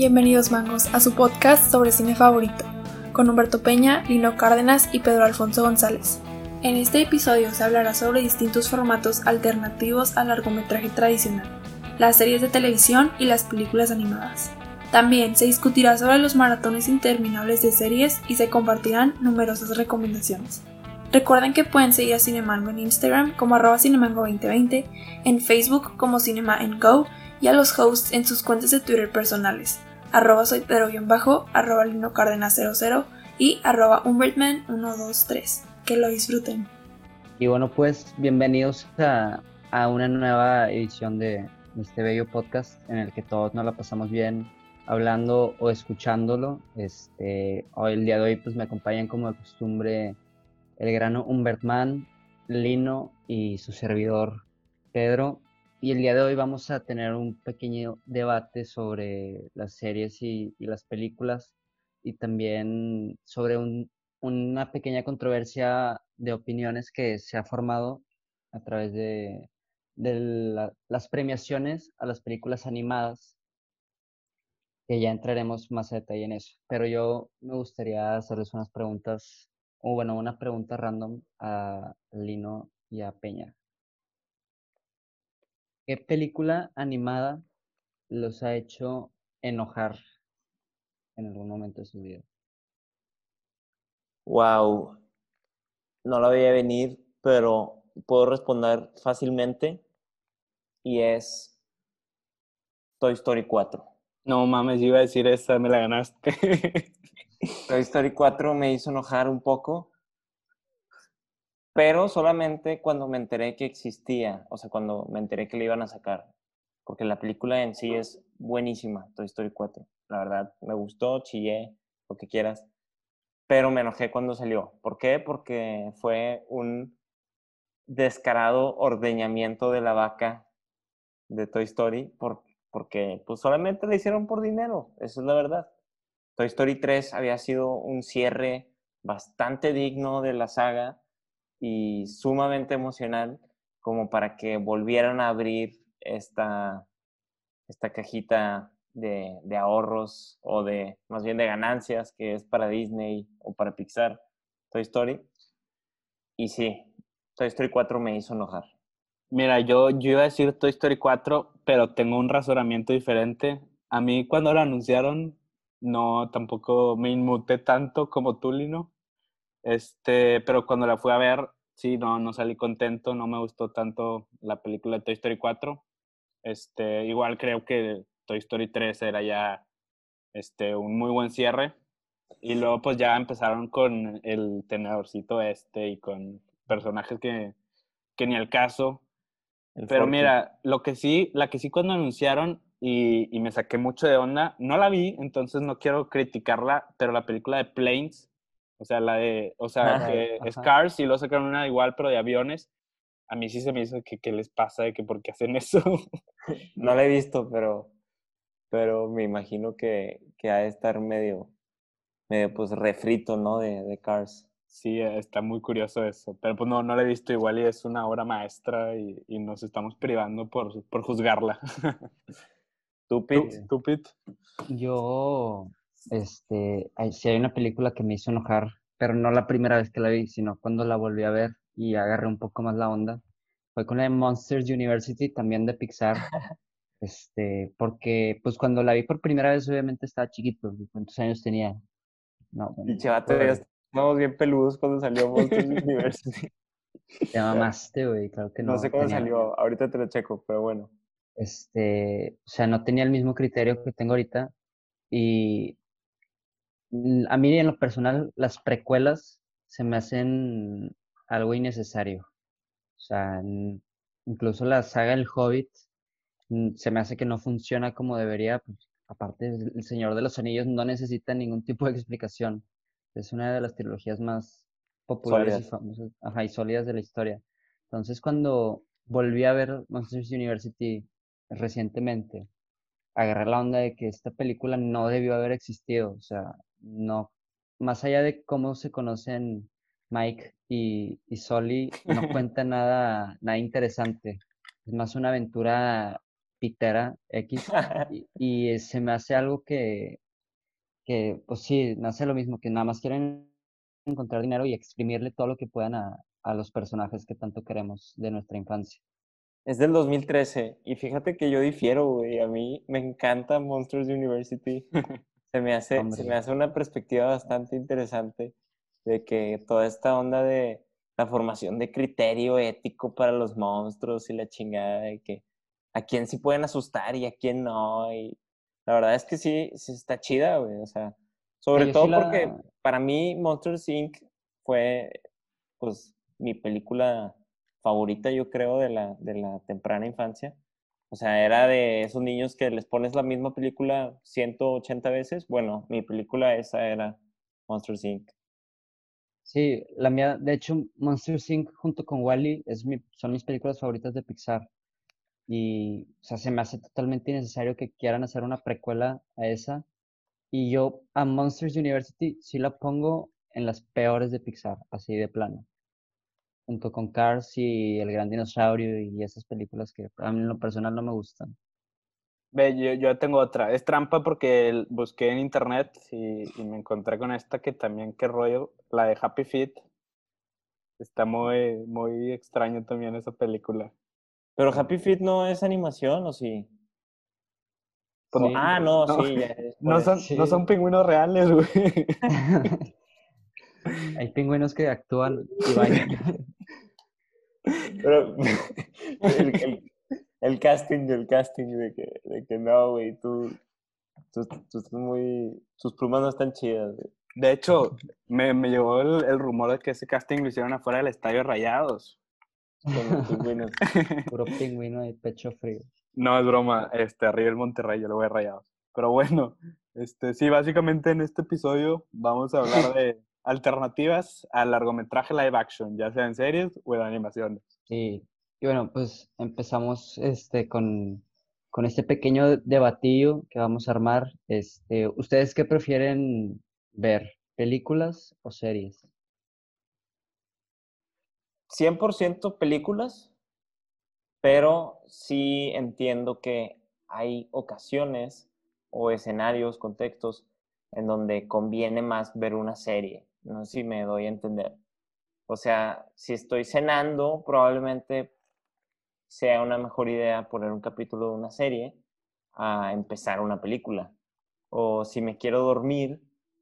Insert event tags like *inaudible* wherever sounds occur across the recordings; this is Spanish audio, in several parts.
Bienvenidos mangos a su podcast sobre cine favorito, con Humberto Peña, Lino Cárdenas y Pedro Alfonso González. En este episodio se hablará sobre distintos formatos alternativos al largometraje tradicional, las series de televisión y las películas animadas. También se discutirá sobre los maratones interminables de series y se compartirán numerosas recomendaciones. Recuerden que pueden seguir a Cinemango en Instagram como arroba cinemango2020, en Facebook como Cinema Go y a los hosts en sus cuentas de Twitter personales arroba soy Pedro-bajo, arroba Lino Cárdenas 00 y arroba Humbertman123. Que lo disfruten. Y bueno, pues bienvenidos a, a una nueva edición de este bello podcast en el que todos nos la pasamos bien hablando o escuchándolo. Este, hoy, el día de hoy pues me acompañan como de costumbre el grano Humbertman, Lino y su servidor Pedro. Y el día de hoy vamos a tener un pequeño debate sobre las series y, las películas y también sobre una pequeña controversia de opiniones que se ha formado a través de, las premiaciones a las películas animadas, que ya entraremos más a detalle en eso. Pero yo me gustaría hacerles unas preguntas, o bueno, una pregunta random a Lino y a Peña. ¿Qué película animada los ha hecho enojar en algún momento de su vida? Wow. No la veía venir, pero puedo responder fácilmente. Y es Toy Story 4. No mames, yo iba a decir esa, me la ganaste. Toy Story 4 me hizo enojar un poco pero solamente cuando me enteré que existía, o sea, cuando me enteré que le iban a sacar, porque la película en sí es buenísima, Toy Story 4. La verdad, me gustó, chillé, lo que quieras, pero me enojé cuando salió. ¿Por qué? Porque fue un descarado ordeñamiento de la vaca de Toy Story, porque pues solamente le hicieron por dinero, eso es la verdad. Toy Story 3 había sido un cierre bastante digno de la saga, y sumamente emocional como para que volvieran a abrir esta, esta cajita de, de, ahorros o de, más bien de ganancias que es para Disney o para Pixar, Toy Story. Y sí, Toy Story 4 me hizo enojar. Mira, yo, yo iba a decir Toy Story 4, pero tengo un razonamiento diferente. A mí cuando lo anunciaron, no, tampoco me inmuté tanto como tú, Lino. Este, pero cuando la fui a ver, sí, no, no salí contento, no me gustó tanto la película de Toy Story 4. Este, igual creo que Toy Story 3 era ya este, un muy buen cierre. Y luego pues ya empezaron con el tenedorcito este y con personajes que, que ni al caso. Pero mira, lo que sí, la que sí cuando anunciaron y, y, me saqué mucho de onda, no la vi, entonces no quiero criticarla, pero la película de Planes o sea, la de, o sea, que es Cars y luego sacaron una igual, pero de aviones. A mí sí se me hizo que qué les pasa, de que por qué hacen eso. *laughs* no la he visto, pero, pero me imagino que, que ha de estar medio, medio pues refrito, ¿no? De, de Cars. Sí, está muy curioso eso, pero pues no, no la he visto igual y es una obra maestra y, y nos estamos privando por, por juzgarla. *laughs* ¿Tú, Pete? ¿Tú, Pete? Yo, este, si hay una película que me hizo enojar, pero no la primera vez que la vi, sino cuando la volví a ver y agarré un poco más la onda, fue con la de Monsters University, también de Pixar. *laughs* Este, porque pues cuando la vi por primera vez obviamente estaba chiquito, ¿cuántos años tenía? No, bueno, estábamos bien peludos cuando salió Monsters *laughs* University. Te mamaste, güey, claro que no. No sé cuándo salió, ahorita te lo checo, pero bueno. Este, o sea, no tenía el mismo criterio que tengo ahorita y a mí en lo personal las precuelas se me hacen algo innecesario. O sea, incluso la saga El Hobbit mm, se me hace que no funciona como debería. Pues, aparte, El Señor de los Anillos no necesita ningún tipo de explicación. Es una de las trilogías más populares y famosas ajá, y sólidas de la historia. Entonces, cuando volví a ver Monsters University recientemente, agarré la onda de que esta película no debió haber existido. O sea, no, más allá de cómo se conocen Mike y, y Soli, no *laughs* cuenta nada, nada interesante. Es más una aventura pitera X *laughs* y, y se me hace algo que, que, pues sí, me hace lo mismo, que nada más quieren encontrar dinero y exprimirle todo lo que puedan a, a los personajes que tanto queremos de nuestra infancia. Es del 2013 y fíjate que yo difiero, güey. A mí me encanta Monsters University. *laughs* Se me hace, se me hace una perspectiva bastante interesante de que toda esta onda de la formación de criterio ético para los monstruos y la chingada de que a quién sí pueden asustar y a quién no. Y la verdad es que sí, sí está chida, güey. O sea, sobre yo sí todo la- porque para mí Monsters Inc. fue, pues, mi película favorita, yo creo, de la, de la temprana infancia. O sea, era de esos niños que les pones la misma película 180 veces. Bueno, mi película esa era Monsters Inc. Sí, la mía, de hecho, Monster Inc. junto con Wally es mi, son mis películas favoritas de Pixar. Y, o sea, se me hace totalmente innecesario que quieran hacer una precuela a esa. Y yo a Monsters University sí la pongo en las peores de Pixar, así de plano. Junto con Cars y El Gran Dinosaurio y esas películas que a mí en lo personal no me gustan. Ve, yo, yo tengo otra. Es trampa porque busqué en internet y, y me encontré con esta que también, qué rollo, la de Happy Feet. Está muy, muy extraño también esa película. Pero Happy Feet no es animación, ¿o sí? Pues Sí. ah, no, No, sí. No son, no sí. son pingüinos reales, güey. *laughs* *laughs* Hay pingüinos que actúan y bailan. Pero el, el- el casting, el casting de que, de que no, güey, tú, tú, tú estás muy... Tus plumas no están chidas, güey. De hecho, me, me llegó el, el rumor de que ese casting lo hicieron afuera del Estadio Rayados. Con los pingüinos. *laughs* Puro pingüino de pecho frío. No, es broma. Este, arriba el Monterrey, yo lo voy a Rayados. Pero bueno, este, sí, básicamente en este episodio vamos a hablar de alternativas al largometraje live action, ya sea en series o en animaciones. Sí, y bueno, pues empezamos este con, con este pequeño debatillo que vamos a armar. Este, ¿ustedes qué prefieren ver? ¿Películas o series? 100% películas, pero sí entiendo que hay ocasiones o escenarios, contextos en donde conviene más ver una serie. No sé si me doy a entender. O sea, si estoy cenando, probablemente sea una mejor idea poner un capítulo de una serie a empezar una película. O si me quiero dormir,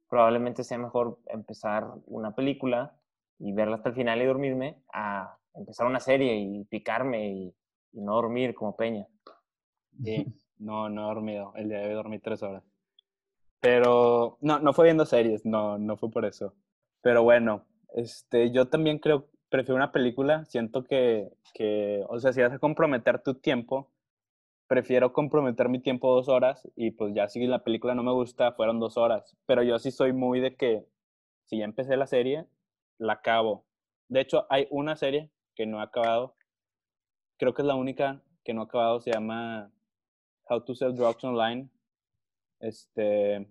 probablemente sea mejor empezar una película y verla hasta el final y dormirme a empezar una serie y picarme y, no dormir como Peña. Sí, *laughs* no, no he dormido. El día de hoy dormí tres horas. Pero no, no fue viendo series, no, no fue por eso. Pero bueno, este, yo también creo, prefiero una película. Siento que, que, o sea, si vas a comprometer tu tiempo, prefiero comprometer mi tiempo dos horas y pues ya si la película no me gusta, fueron dos horas. Pero yo sí soy muy de que si ya empecé la serie, la acabo. De hecho, hay una serie que no he acabado. Creo que es la única que no he acabado. Se llama How to Sell Drugs Online. Este,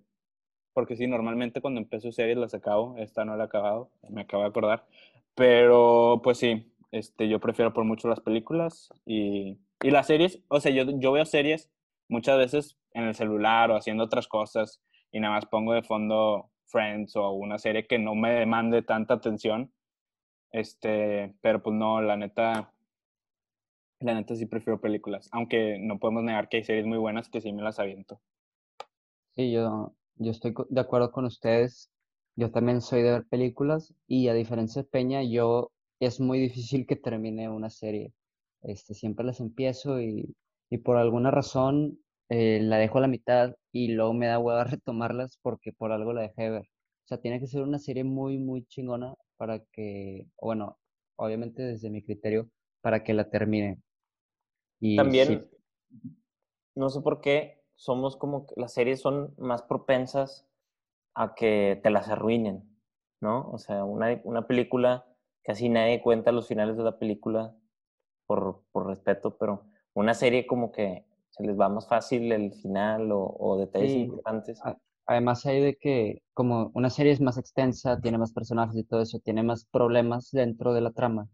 porque sí, normalmente cuando empiezo series las acabo. Esta no la he acabado, me acabo de acordar. Pero pues sí, este, yo prefiero por mucho las películas y, y las series. O sea, yo, yo veo series muchas veces en el celular o haciendo otras cosas y nada más pongo de fondo Friends o una serie que no me demande tanta atención. Este, pero pues no, la neta, la neta sí prefiero películas, aunque no podemos negar que hay series muy buenas que sí me las aviento. Sí, yo, yo estoy de acuerdo con ustedes. Yo también soy de ver películas y a diferencia de Peña, yo es muy difícil que termine una serie. Este, siempre las empiezo y, y por alguna razón eh, la dejo a la mitad y luego me da hueva *laughs* retomarlas porque por algo la dejé de ver. O sea, tiene que ser una serie muy, muy chingona para que, bueno, obviamente desde mi criterio, para que la termine. Y sí, También, no sé por qué, somos como que las series son más propensas a que te las arruinen, ¿no? O sea, una, una película, casi nadie cuenta los finales de la película por, por respeto, pero una serie como que se les va más fácil el final o, o detalles Sí. importantes. además hay de que como una serie es más extensa, tiene más personajes y todo eso, tiene más problemas dentro de la trama.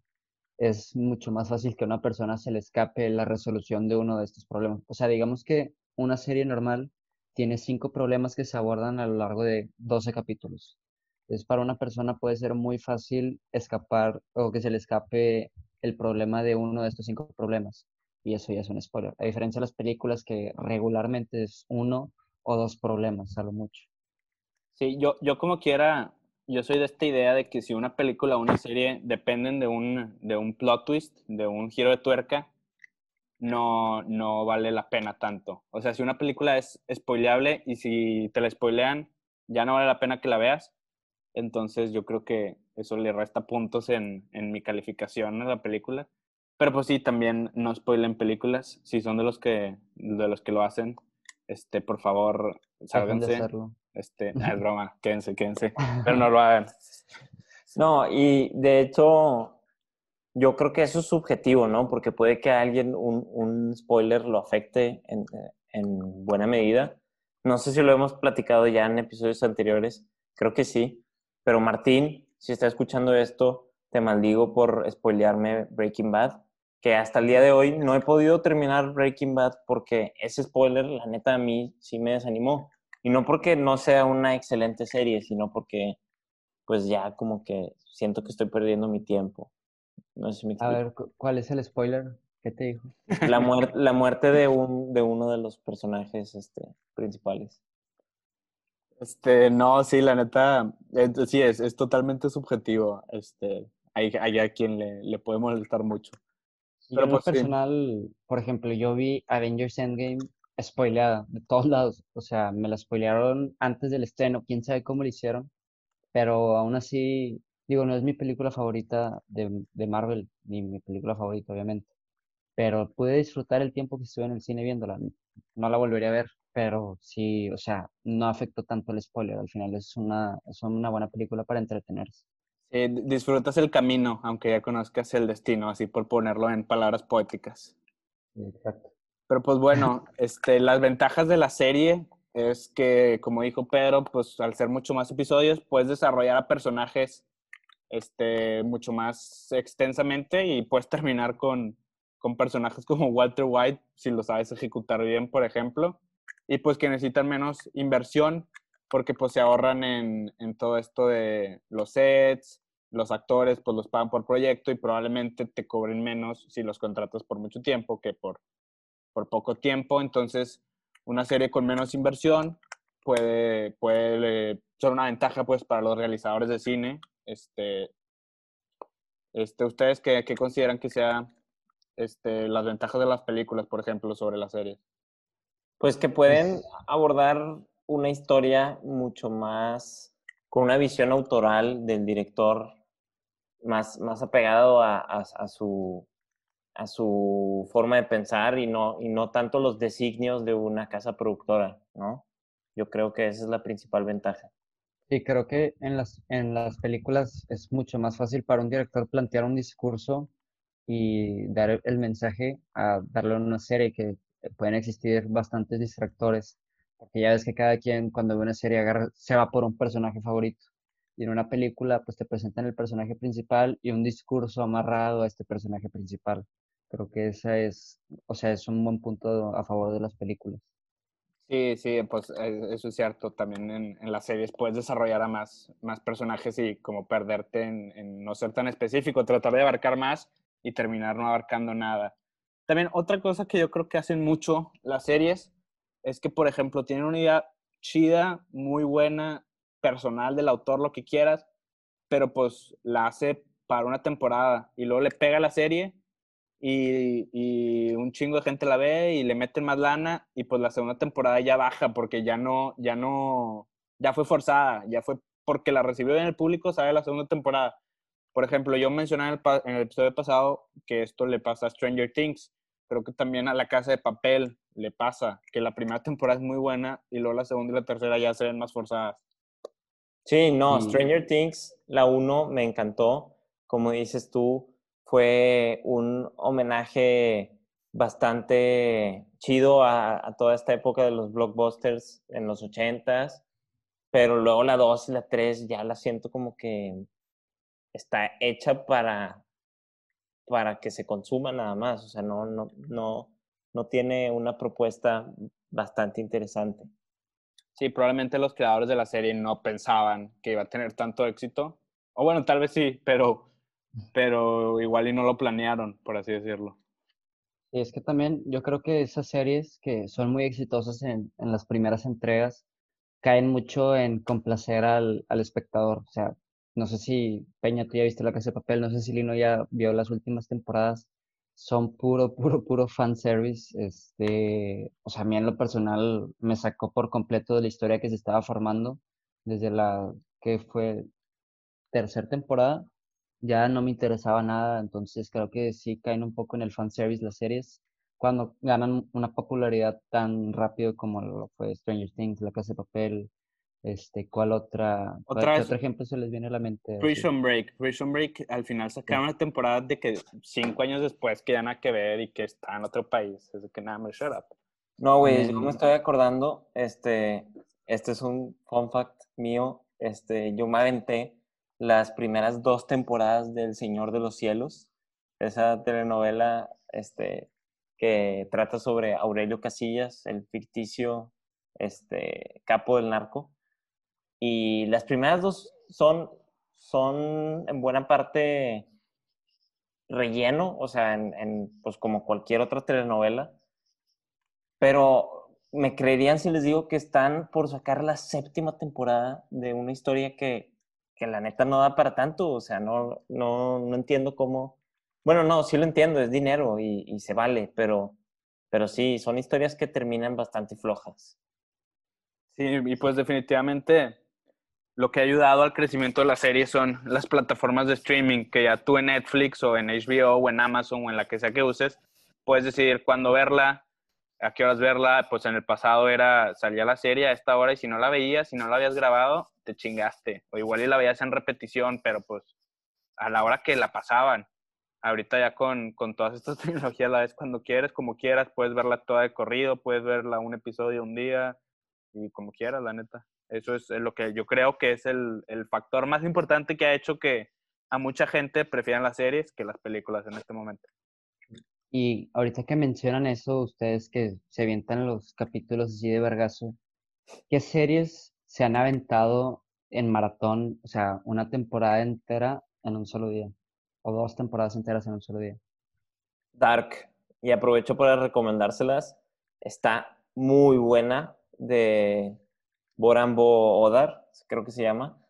es mucho más fácil que a una persona se le escape la resolución de uno de estos problemas. O sea, digamos que una serie normal tiene cinco problemas que se abordan a lo largo de 12 capítulos. Entonces, para una persona puede ser muy fácil escapar o que se le escape el problema de uno de estos cinco problemas. Y eso ya es un spoiler. A diferencia de las películas que regularmente es uno o dos problemas, a lo mucho. Sí, yo, yo como quiera, yo soy de esta idea de que si una película o una serie dependen de un, de un plot twist, de un giro de tuerca, no, no vale la pena tanto. O sea, si una película es spoileable y si te la spoilean, ya no vale la pena que la veas. Entonces yo creo que eso le resta puntos en, en mi calificación a la película. Pero pues sí, también no spoilen películas. Si son de los que, de los que lo hacen, este, por favor, sálganse. Este, *laughs* es broma, quédense, quédense. Pero no *laughs* lo hagan. No, y de hecho, yo creo que eso es subjetivo, ¿no? Porque puede que a alguien un, un spoiler lo afecte en, en, buena medida. No sé si lo hemos platicado ya en episodios anteriores, creo que sí. Pero Martín, si está escuchando esto, te maldigo por spoilearme Breaking Bad, que hasta el día de hoy no he podido terminar Breaking Bad porque ese spoiler, la neta, a mí sí me desanimó. Y no porque no sea una excelente serie, sino porque pues ya como que siento que estoy perdiendo mi tiempo. No sé si me A ver, ¿cuál es el spoiler? ¿Qué te dijo? La, *laughs* muerte, la muerte de, un, de uno de los personajes este, principales. Este, no, sí, la neta, sí, es, es totalmente subjetivo. Este, hay, hay a quien le, le puede molestar mucho. Pero por pues, personal, por ejemplo, yo vi Avengers Endgame spoileada de todos lados. O sea, me la spoilearon antes del estreno, quién sabe cómo lo hicieron. Pero aún así, Digo, no es mi película favorita de, de Marvel, ni mi película favorita, obviamente. Pero pude disfrutar el tiempo que estuve en el cine viéndola. No la volvería a ver, pero sí, o sea, no afectó tanto el spoiler. Al final es una, es una buena película para entretenerse. Sí, disfrutas el camino, aunque ya conozcas el destino, así por ponerlo en palabras poéticas. Exacto. Pero pues bueno, *laughs* este, las ventajas de la serie es que, como dijo Pedro, pues al ser mucho más episodios, puedes desarrollar a personajes este, mucho más extensamente y puedes terminar con, con personajes como Walter White, si lo sabes ejecutar bien, por ejemplo, y pues que necesitan menos inversión porque pues se ahorran en, en todo esto de los sets, los actores pues los pagan por proyecto y probablemente te cobren menos si los contratas por mucho tiempo que por, por poco tiempo. Entonces, una serie con menos inversión puede, puede ser una ventaja pues para los realizadores de cine este, este, ¿Ustedes qué, qué consideran que sea este, las ventajas de las películas, por ejemplo, sobre las series? Pues que pueden abordar una historia mucho más con una visión autoral del director más, más apegado a, a, a, su, a su forma de pensar y no, y no tanto los designios de una casa productora, ¿no? Yo creo que esa es la principal ventaja. Sí, creo que en las, en las películas es mucho más fácil para un director plantear un discurso y dar el mensaje a darle una serie que pueden existir bastantes distractores, porque ya ves que cada quien cuando ve una serie agarra, se va por un personaje favorito. Y en una película pues te presentan el personaje principal y un discurso amarrado a este personaje principal. Creo que esa es, o sea, es un buen punto a favor de las películas. Sí, sí, pues e, eso es cierto. También en, en, las series puedes desarrollar a más, más personajes y como perderte en, en, no ser tan específico, tratar de abarcar más y terminar no abarcando nada. También otra cosa que yo creo que hacen mucho las series es que, por ejemplo, tienen una idea chida, muy buena, personal del autor, lo que quieras, pero pues la hace para una temporada y luego le pega la serie y, un chingo de gente la ve y le meten más lana y pues la segunda temporada ya baja porque ya no, ya no, ya fue forzada, ya fue porque la recibió en el público, sabe la segunda temporada. Por ejemplo, yo mencioné en el, en el episodio pasado que esto le pasa a Stranger Things. Creo que también a La Casa de Papel le pasa, que la primera temporada es muy buena y luego la segunda y la tercera ya se ven más forzadas. Sí, no, Stranger Things, la uno me encantó. Como dices tú, fue un homenaje bastante chido a, toda esta época de los blockbusters en los ochentas, pero luego la 2 y la 3 ya la siento como que está hecha para, para que se consuma nada más, o sea, no, no, no, no tiene una propuesta bastante interesante. Sí, probablemente los creadores de la serie no pensaban que iba a tener tanto éxito. O bueno, tal vez sí, pero, pero igual y no lo planearon, por así decirlo. Y es que también yo creo que esas series que son muy exitosas en, en las primeras entregas caen mucho en complacer al, al espectador. O sea, no sé si Peña, tú ya viste La Casa de Papel, no sé si Lino ya vio las últimas temporadas son puro, *laughs* puro, puro fanservice. Este, o sea, a mí en lo personal me sacó por completo de la historia que se estaba formando desde la que fue tercera temporada. Ya no me interesaba nada, entonces creo que sí caen un poco en el fanservice las series cuando ganan una popularidad tan rápido como lo fue Stranger Things, La Casa de Papel, este, ¿cuál otra? Otra otro ejemplo se les viene a la mente? Prison Break. Prison Break al final sacaron una temporada de que cinco años después que ya nada que ver y que está en otro país. Es que nada, me shut up. No, güey, yo me estoy acordando, este, este es un fun fact mío, este, yo me aventé las primeras dos temporadas del Señor de los Cielos, esa telenovela, este, que trata sobre Aurelio Casillas, el ficticio, este, capo del narco, y las primeras dos son, son en buena parte relleno, o sea, en, pues como cualquier otra telenovela. Pero me creerían si les digo que están por sacar la séptima temporada de una historia que, la neta no da para tanto. O sea, no, no, no entiendo cómo. Bueno, no, sí lo entiendo, es dinero y, y se vale, pero, pero sí, son historias que terminan bastante flojas. Sí, y pues definitivamente lo que ha ayudado al crecimiento de la serie son las plataformas de streaming, que ya tú en Netflix o en HBO o en Amazon o en la que sea que uses, puedes decidir cuándo verla, a qué horas verla. Pues en el pasado era, salía la serie a esta hora y si no la veías, si no la habías grabado, te chingaste. O igual y la veías en repetición, pero pues a la hora que la pasaban. Ahorita ya con, con todas estas *laughs* tecnologías la ves cuando quieres, como quieras, puedes verla toda de corrido, puedes verla un episodio un día y como quieras, la neta. Eso es lo que yo creo que es el, el factor más importante que ha hecho que a mucha gente prefieran las series que las películas en este momento. Y ahorita que mencionan eso, ustedes que se avientan los capítulos así de vergazo, ¿qué series se han aventado en maratón, o sea, una temporada entera en un solo día? O dos temporadas enteras en un solo día. Dark. Y aprovecho para recomendárselas. Está muy buena de Borambo Odar, creo que se llama,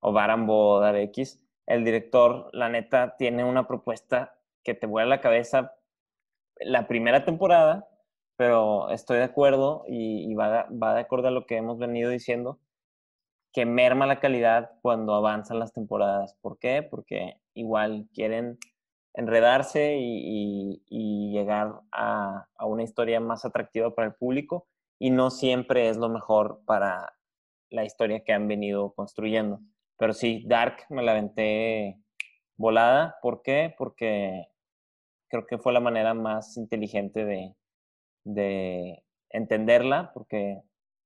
o Barambo Odar X. El director, la neta, tiene una propuesta que te vuela la cabeza la primera temporada, pero estoy de acuerdo y, va, va de acuerdo a lo que hemos venido diciendo, que merma la calidad cuando avanzan las temporadas. ¿Por qué? Porque igual quieren enredarse y, llegar a, una historia más atractiva para el público y no siempre es lo mejor para la historia que han venido construyendo. Pero sí, Dark me la aventé volada. ¿Por qué? Porque creo que fue la manera más inteligente de, de entenderla, porque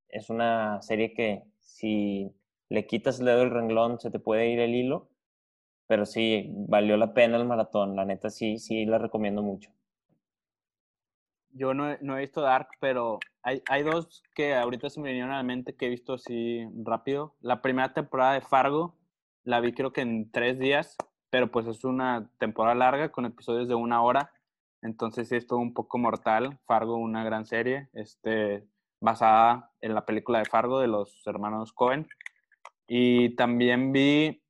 es una serie que si le quitas el dedo del renglón se te puede ir el hilo, pero sí, valió la pena el maratón, la neta sí, sí la recomiendo mucho. Yo no no he visto Dark, pero hay, hay, dos que ahorita se me vinieron a la mente que he visto así rápido. La primera temporada de Fargo la vi creo que en tres días, pero pues es una temporada larga con episodios de una hora. Entonces sí es todo un poco mortal. Fargo, una gran serie, este, basada en la película de Fargo de los hermanos Cohen. Y también vi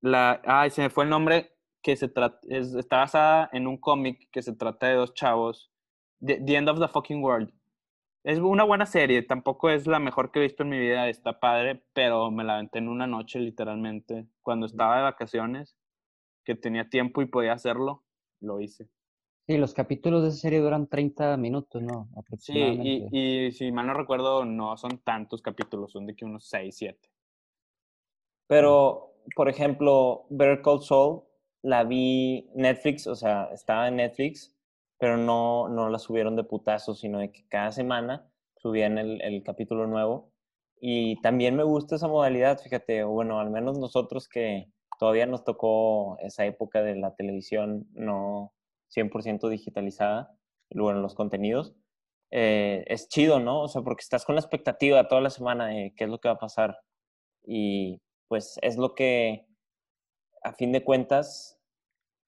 la... Ay, se me fue el nombre que se trata, está basada en un cómic que se trata de dos chavos The, End of the Fucking World. Es una buena serie, tampoco es la mejor que he visto en mi vida, está padre, pero me la aventé en una noche literalmente. Cuando estaba de vacaciones, que tenía tiempo y podía hacerlo, lo hice. Sí, los capítulos de esa serie duran 30 minutos, ¿no? Sí, y, y, si mal no recuerdo, no son tantos capítulos, son de que unos 6, 7. Pero, por ejemplo, Better Call Saul, la vi Netflix, o sea, estaba en Netflix pero no, no la subieron de putazo, sino de que cada semana subían el, el capítulo nuevo. Y también me gusta esa modalidad, fíjate, bueno, al menos nosotros que, todavía nos tocó esa época de la televisión no 100% digitalizada, luego en los contenidos. Eh, es chido, ¿no? O sea, porque estás con la expectativa toda la semana de qué es lo que va a pasar. Y pues es lo que, a fin de cuentas,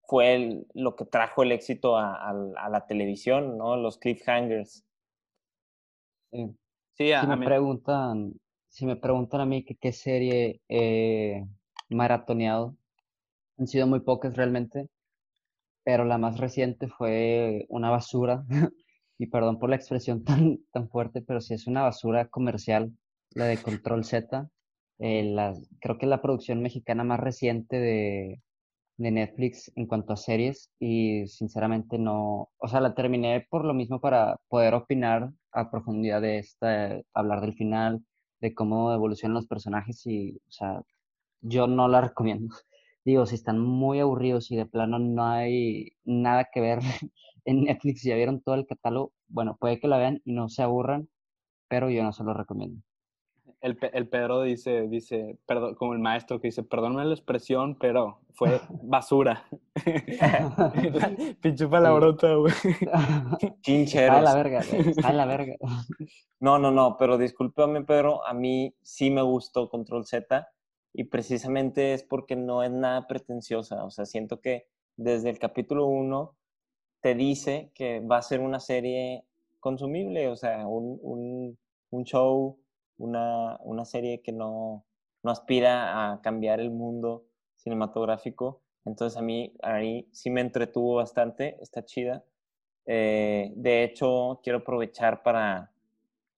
fue lo que trajo el éxito a, la televisión, ¿no? Los cliffhangers. Sí. si me preguntan, si me preguntan a mí qué serie he maratoneado, han sido muy pocas realmente, pero la más reciente fue una basura *laughs* y perdón por la expresión *laughs* tan, tan fuerte, pero sí es una basura comercial, la de Control Z. Eh, creo que es la producción mexicana más reciente de, de Netflix en cuanto a series y sinceramente no, o sea, la terminé por lo mismo para poder opinar a profundidad de esta, hablar del final, de cómo evolucionan los personajes y, o sea, yo no la *laughs* recomiendo. Digo, si están muy aburridos y de plano no hay nada que ver *laughs* en Netflix, ya vieron todo el catálogo, bueno, puede que la vean y no se aburran, pero yo no se lo recomiendo. El, el Pedro dice, dice, perdón, como el maestro que dice, perdóname la expresión, pero fue *laughs* basura. Pinche palabrota, güey. Chincheros. Está la verga, está la verga. No, no, no, pero discúlpame, Pedro, a mí sí me gustó Control Z y precisamente es porque no es nada pretenciosa. O sea, siento que desde el capítulo 1 te dice que va a ser una serie consumible, o sea, un, show, una, serie que no, aspira a cambiar el mundo cinematográfico. Entonces a mí ahí sí me entretuvo bastante, está chida. Eh, de hecho, quiero aprovechar para,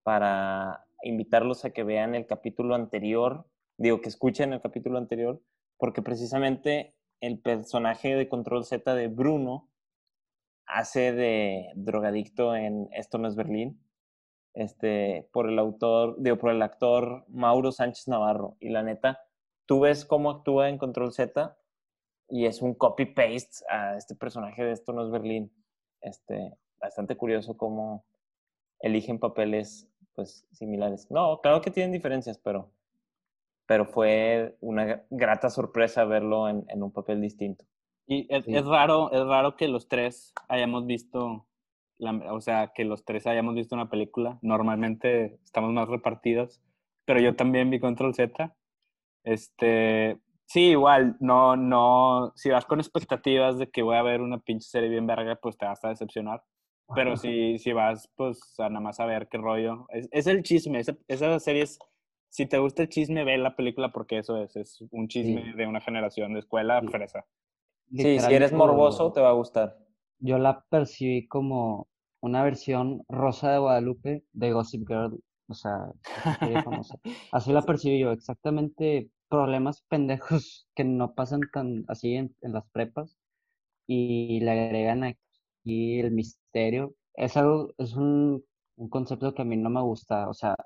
para invitarlos a que vean el capítulo anterior, digo que escuchen el capítulo anterior, porque precisamente el personaje de Control Z de Bruno hace de drogadicto en Esto no es Berlín, este, por el autor, digo, por el actor Mauro Sánchez Navarro. Y la neta, tú ves cómo actúa en Control Z y es un copy-paste a este personaje de Esto no es Berlín. Este, bastante curioso cómo eligen papeles pues similares. No, claro que tienen diferencias, pero, pero fue una grata sorpresa verlo en un papel distinto. Y es, raro, es raro que los tres hayamos visto, o sea, que los tres hayamos visto una película. Normalmente estamos más repartidos, pero yo también vi Control Z. Este, sí, igual, no, no, si vas con expectativas de que voy a ver una pinche serie bien verga, pues te vas a decepcionar. Pero si, si vas, pues, a nada más a ver qué rollo. Es, es el chisme, esa, esas series, si te gusta el chisme, ve la película porque eso es, es un chisme de una generación de escuela fresa. Sí, si eres morboso te va a gustar. Yo la percibí como una versión rosa de Guadalupe de Gossip Girl, o sea, Así *laughs* la percibí yo, exactamente problemas pendejos que no pasan tan así en, las prepas y le agregan aquí el misterio. Es algo, es un, concepto que a mí no me gusta, o sea,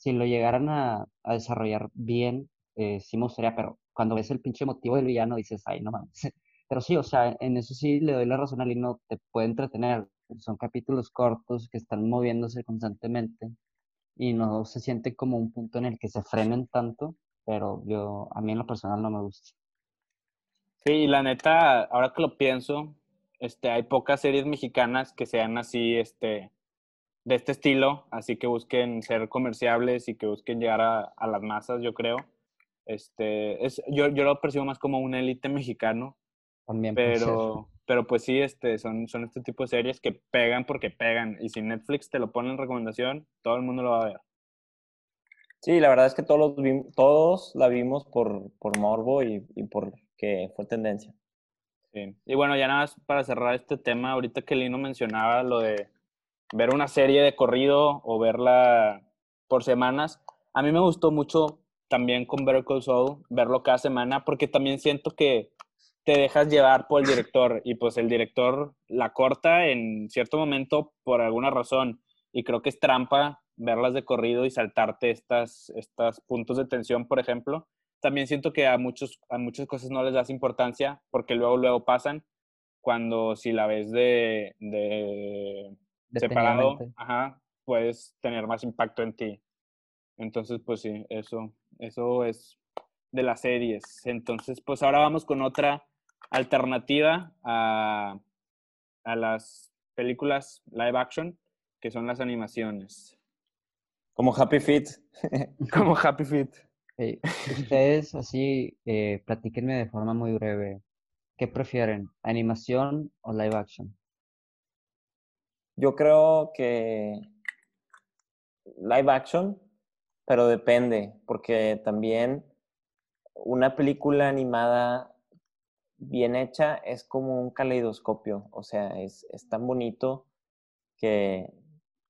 si lo llegaran a, desarrollar bien, eh, sí me gustaría, pero cuando ves el pinche motivo del villano dices, ay, no mames. *laughs* Pero sí, o sea, en eso sí le doy la razón a Lino, te puede entretener. Son capítulos cortos que están moviéndose constantemente y no se siente como un punto en el que se frenen tanto, pero yo, a mí en lo personal no me gusta. Sí, la neta, ahora que lo pienso, este, hay pocas series mexicanas que sean así, este, de este estilo, así que busquen ser comerciables y que busquen llegar a, a las masas, yo creo. Este, es, yo, yo lo percibo más como un élite mexicano, pero, pero pues sí, este, son, son este tipo de series que pegan porque pegan. Y si Netflix te lo pone en recomendación, todo el mundo lo va a ver. Sí, la verdad es que todos, todos la vimos por, por morbo y, y porque fue tendencia. Sí. Y bueno, ya nada más para cerrar este tema, ahorita que Lino mencionaba lo de ver una serie de corrido o verla por semanas, a mí me gustó mucho también con Better Call Saul verlo cada semana porque también siento que te dejas llevar por el director y pues el director la corta en cierto momento por alguna razón y creo que es trampa verlas de corrido y saltarte estas, estas puntos de tensión, por ejemplo. También siento que a, muchos, a muchas cosas no les das importancia porque luego, luego pasan cuando si la ves de, de separado, ajá, puedes tener más impacto en ti. Entonces, pues sí, eso, eso es de las series. Entonces, pues ahora vamos con otra alternativa a, a las películas live action, que son las animaciones. Como Happy Feet. *laughs* Como Happy Feet. Ustedes así, eh, platíquenme de forma muy breve. ¿Qué prefieren? ¿Animación o live action? Yo creo que live action, pero depende, porque también una película animada bien hecha es como un caleidoscopio, o sea, es, es tan bonito que,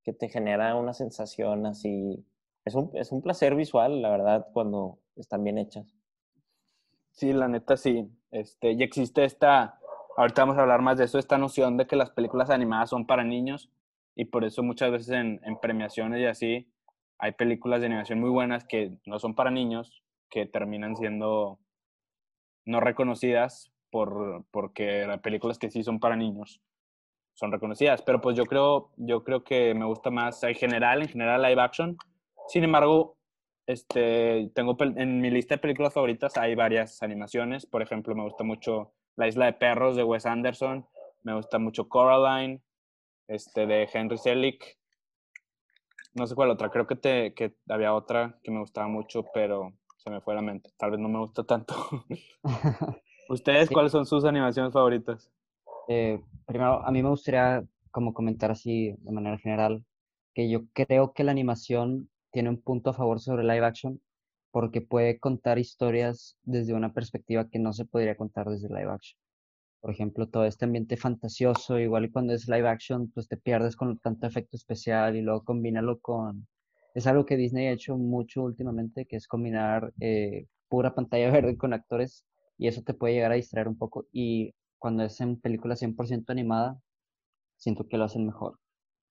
que te genera una sensación así. Es un, es un placer visual, la verdad, cuando están bien hechas. Sí, la neta sí. Este, y existe esta, ahorita vamos a hablar más de eso, esta noción de que las películas animadas son para niños y por eso muchas veces en, en premiaciones y así hay películas de animación muy buenas que no son para niños, que terminan siendo no reconocidas por, porque las películas que sí son para niños son reconocidas. Pero pues yo creo, yo creo que me gusta más en general, en general live action. Sin embargo, este, tengo en mi lista de películas favoritas hay varias animaciones. Por ejemplo, me gusta mucho La Isla de Perros de Wes Anderson. Me gusta mucho Coraline, este, de Henry Selick. No sé cuál otra. Creo que, te, que había otra que me gustaba mucho, pero se me fue la mente. Tal vez no me gusta tanto. *laughs* ¿Ustedes Sí. cuáles son sus animaciones favoritas? Eh, primero, a mí me gustaría como comentar así de manera general que yo creo que la animación tiene un punto a favor sobre live action porque puede contar historias desde una perspectiva que no se podría contar desde live action. Por ejemplo, todo este ambiente fantasioso, igual y cuando es live action, pues te pierdes con tanto efecto especial y luego combínalo con... Es algo que Disney ha hecho mucho últimamente, que es combinar eh, pura pantalla *laughs* verde con actores y eso te puede llegar a distraer un poco. Y cuando es en película 100% animada, siento que lo hacen mejor.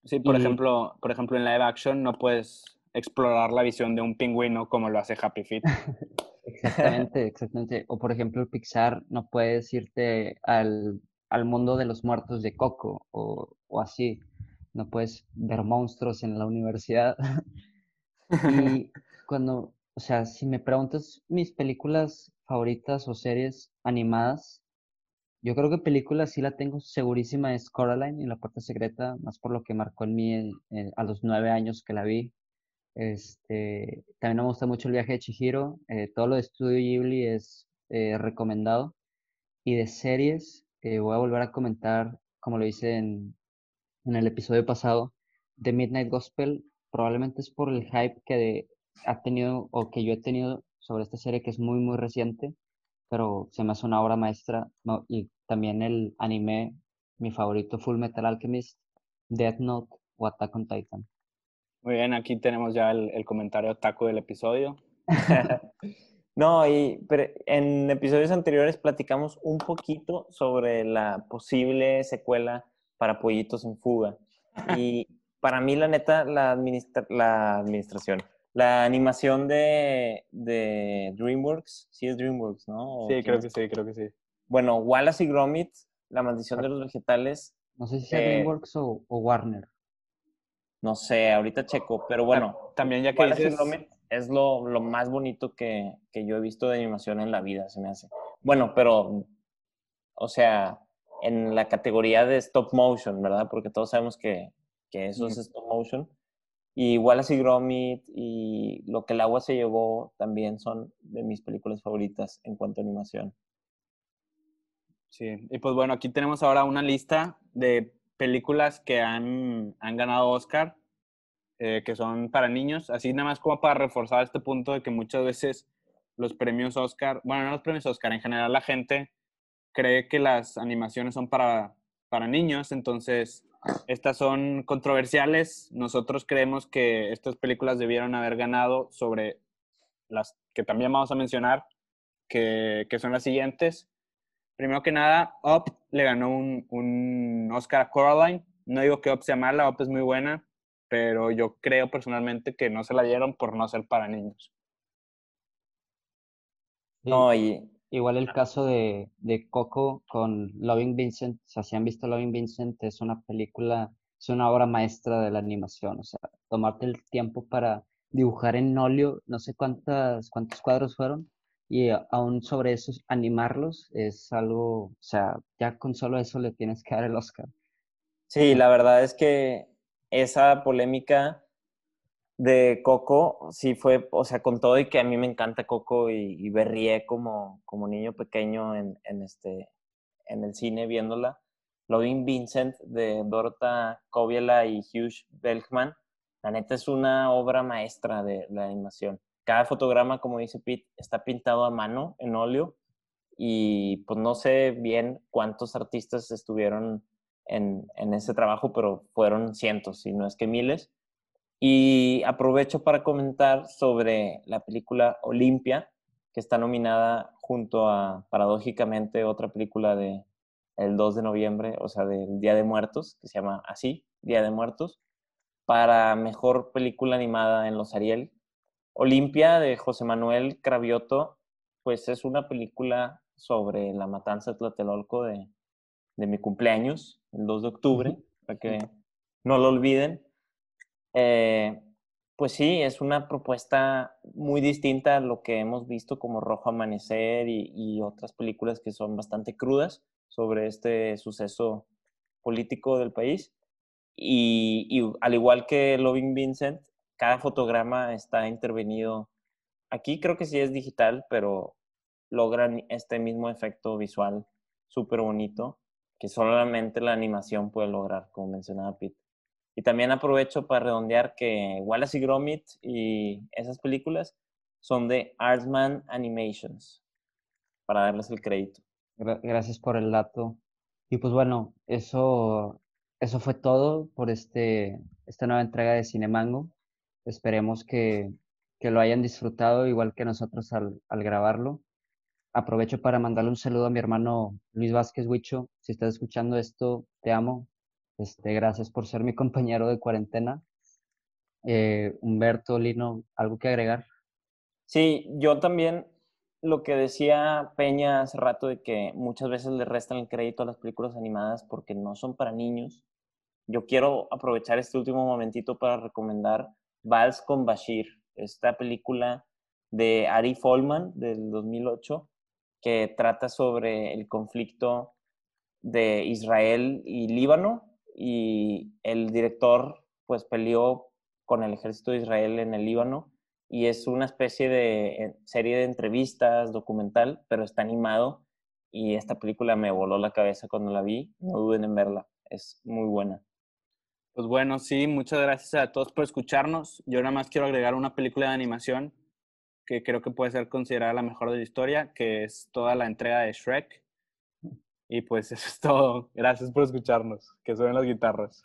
Sí, por Y- ejemplo, por ejemplo, en live action no puedes explorar la visión de un pingüino como lo hace Happy Feet. *laughs* Exactamente, exactamente. O por ejemplo, Pixar no puedes irte al, al mundo de los muertos de Coco o, o así. No puedes ver monstruos en la universidad. *laughs* Y cuando, o sea, si me preguntas mis películas favoritas o series animadas, yo creo que películas sí la tengo segurísima es Coraline y La Puerta Secreta, más por lo que marcó en mí a los nueve años que la vi. Este, también me gusta mucho el viaje de Chihiro, eh, todo lo de Estudio Ghibli es eh, recomendado. Y de series, eh, voy a volver a comentar, como lo hice en, en el episodio pasado, The Midnight Gospel, probablemente es por el hype que de- ha tenido o que yo he tenido sobre esta serie que es muy, muy reciente, pero se me hace una obra maestra. no, y también el anime, mi favorito, Full Metal Alchemist, Death Note o Attack on Titan. Muy bien, aquí tenemos ya el, el comentario taco del episodio. *laughs* No, y pero en episodios anteriores platicamos un poquito sobre la posible secuela para Pollitos en Fuga. Y para mí, la neta, la, administra- la administración, la animación de, de DreamWorks, sí es DreamWorks, ¿no? ¿O Sí, creo es? que sí, creo que sí. Bueno, Wallace y Gromit, La maldición de los vegetales, No sé si sea Eh, DreamWorks o, o Warner. No sé, ahorita checo, pero bueno. También ya que dices, Gromit es lo, lo más bonito que, que yo he visto de animación en la vida, se me hace. Bueno, pero, o sea, en la categoría de stop motion, ¿verdad? Porque todos sabemos que, que eso es stop motion. Y Wallace y Gromit y Lo que el agua se llevó también son de mis películas favoritas en cuanto a animación. Sí, y pues bueno, aquí tenemos ahora una lista de películas que han, han ganado Oscar, eh, que son para niños, así nada más como para reforzar este punto de que muchas veces los premios Oscar, bueno, no los premios Oscar, en general la gente cree que las animaciones son para, para niños, entonces estas son controversiales. Nosotros creemos que estas películas debieron haber ganado sobre las que también vamos a mencionar, que, que son las siguientes. Primero que nada, Up le ganó un, un Oscar a Coraline. No digo que Up sea mala, Up es muy buena, pero yo creo personalmente que no se la dieron por no ser para niños. No, y Igual el caso de, de Coco con Loving Vincent, o sea, si han visto Loving Vincent, es una película, es una obra maestra de la animación, o sea, tomarte el tiempo para dibujar en óleo, no sé cuántas, cuántos cuadros fueron, y aún sobre eso, animarlos es algo, o sea, ya con solo eso le tienes que dar el Oscar. Sí, la verdad es que esa polémica de Coco sí fue, o sea, con todo y que a mí me encanta Coco y, y berrié como, como niño pequeño en, en, este, en el cine viéndola. Loving Vincent de Dorota Koviela y Hugh Belkman, la neta es una obra maestra de la animación. Cada fotograma, como dice Pete, está pintado a mano en óleo y pues no sé bien cuántos artistas estuvieron en, ese trabajo, pero fueron cientos, si no es que miles. Y aprovecho para comentar sobre la película Olimpia, que está nominada junto a, paradójicamente, otra película de el 2 de noviembre, o sea, del Día de Muertos, que se llama así, Día de Muertos, para mejor película animada en los Ariel. Olimpia de José Manuel Cravioto, pues es una película sobre la matanza de Tlatelolco de, de mi cumpleaños, el 2 de octubre, para que no lo olviden. Eh, pues sí, es una propuesta muy distinta a lo que hemos visto como Rojo Amanecer y, y otras películas que son bastante crudas sobre este suceso político del país. Y, y, al igual que Loving Vincent, cada fotograma está intervenido. Aquí creo que sí es digital, pero logran este mismo efecto visual súper bonito que solamente la animación puede lograr, como mencionaba Pete. Y también aprovecho para redondear que Wallace y Gromit y esas películas son de Artman Animations, para darles el crédito. Gracias por el dato. Y pues bueno, eso, eso fue todo por este, esta nueva entrega de Cinemango. Esperemos que, que lo hayan disfrutado igual que nosotros al, al grabarlo. Aprovecho para mandarle un saludo a mi hermano Luis Vázquez Huicho. Si estás escuchando esto, te amo. Este, gracias por ser mi compañero de cuarentena. Eh, Humberto, Lino, ¿algo que agregar? Sí, yo también lo que decía Peña hace rato de que muchas veces le restan el crédito a las películas animadas porque no son para niños. Yo quiero aprovechar este último momentito para recomendar Vals con Bashir, esta película de Ari Folman del 2008 que trata sobre el conflicto de Israel y Líbano y el director pues peleó con el ejército de Israel en el Líbano y es una especie de eh, serie de entrevistas, documental, pero está animado y esta película me voló la cabeza cuando la vi, no duden en verla, es muy buena. Pues bueno, sí, muchas gracias a todos por escucharnos. Yo nada más quiero agregar una película de animación que creo que puede ser considerada la mejor de la historia, que es toda la entrega de Shrek. Y pues *laughs* eso es todo. Gracias por escucharnos. Que suenen las guitarras.